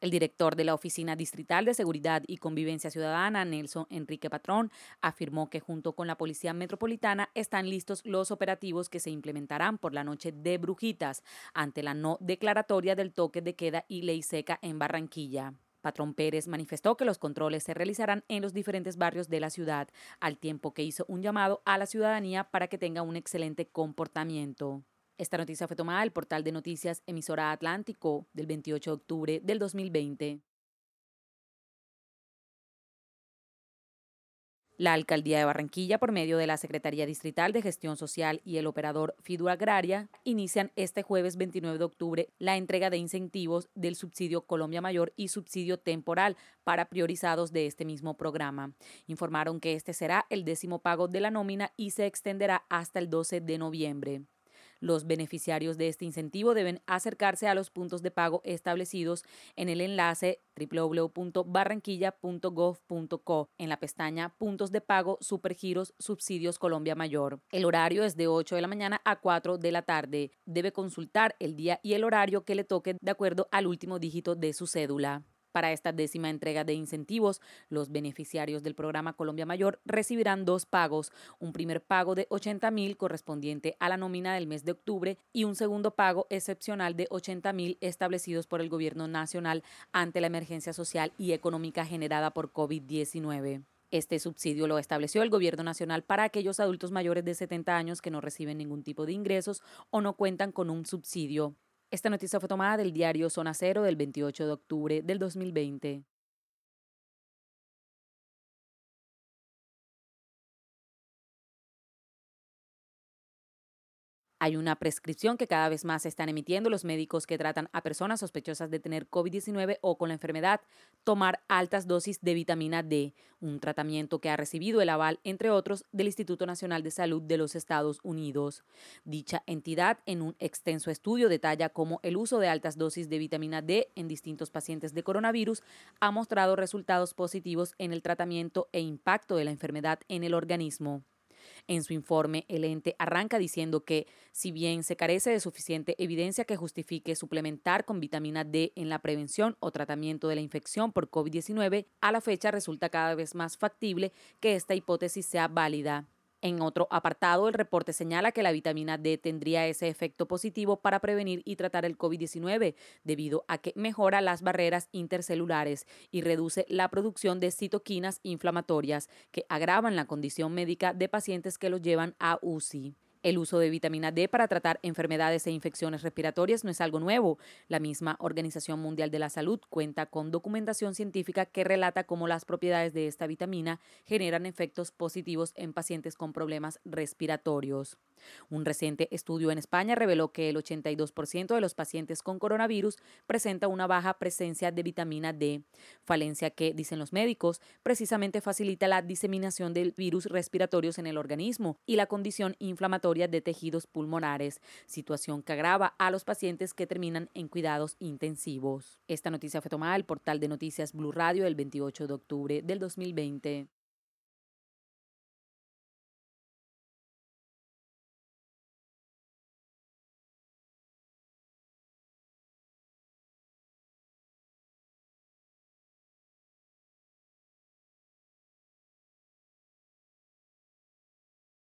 El director de la Oficina Distrital de Seguridad y Convivencia Ciudadana, Nelson Enrique Patrón, afirmó que junto con la Policía Metropolitana están listos los operativos que se implementarán por la noche de Brujitas ante la no declaratoria del toque de queda y ley seca en Barranquilla. Patrón Pérez manifestó que los controles se realizarán en los diferentes barrios de la ciudad, al tiempo que hizo un llamado a la ciudadanía para que tenga un excelente comportamiento. Esta noticia fue tomada del portal de noticias Emisora Atlántico del 28 de octubre del 2020. La Alcaldía de Barranquilla, por medio de la Secretaría Distrital de Gestión Social y el operador Fidu Agraria, inician este jueves 29 de octubre la entrega de incentivos del subsidio Colombia Mayor y subsidio temporal para priorizados de este mismo programa. Informaron que este será el décimo pago de la nómina y se extenderá hasta el 12 de noviembre. Los beneficiarios de este incentivo deben acercarse a los puntos de pago establecidos en el enlace www.barranquilla.gov.co en la pestaña Puntos de pago Supergiros Subsidios Colombia Mayor. El horario es de 8 de la mañana a 4 de la tarde. Debe consultar el día y el horario que le toque de acuerdo al último dígito de su cédula. Para esta décima entrega de incentivos, los beneficiarios del programa Colombia Mayor recibirán dos pagos, un primer pago de 80 mil correspondiente a la nómina del mes de octubre y un segundo pago excepcional de 80 mil establecidos por el gobierno nacional ante la emergencia social y económica generada por COVID-19. Este subsidio lo estableció el Gobierno Nacional para aquellos adultos mayores de 70 años que no reciben ningún tipo de ingresos o no cuentan con un subsidio. Esta noticia fue tomada del diario Zona Cero del 28 de octubre del 2020. Hay una prescripción que cada vez más están emitiendo los médicos que tratan a personas sospechosas de tener COVID-19 o con la enfermedad, tomar altas dosis de vitamina D, un tratamiento que ha recibido el aval, entre otros, del Instituto Nacional de Salud de los Estados Unidos. Dicha entidad, en un extenso estudio, detalla cómo el uso de altas dosis de vitamina D en distintos pacientes de coronavirus ha mostrado resultados positivos en el tratamiento e impacto de la enfermedad en el organismo. En su informe, el ente arranca diciendo que, si bien se carece de suficiente evidencia que justifique suplementar con vitamina D en la prevención o tratamiento de la infección por COVID-19, a la fecha resulta cada vez más factible que esta hipótesis sea válida. En otro apartado, el reporte señala que la vitamina D tendría ese efecto positivo para prevenir y tratar el COVID-19, debido a que mejora las barreras intercelulares y reduce la producción de citoquinas inflamatorias que agravan la condición médica de pacientes que los llevan a UCI. El uso de vitamina D para tratar enfermedades e infecciones respiratorias no es algo nuevo. La misma Organización Mundial de la Salud cuenta con documentación científica que relata cómo las propiedades de esta vitamina generan efectos positivos en pacientes con problemas respiratorios. Un reciente estudio en España reveló que el 82% de los pacientes con coronavirus presenta una baja presencia de vitamina D, falencia que, dicen los médicos, precisamente facilita la diseminación del virus respiratorios en el organismo y la condición inflamatoria de tejidos pulmonares, situación que agrava a los pacientes que terminan en cuidados intensivos. Esta noticia fue tomada del portal de noticias Blue Radio el 28 de octubre del 2020.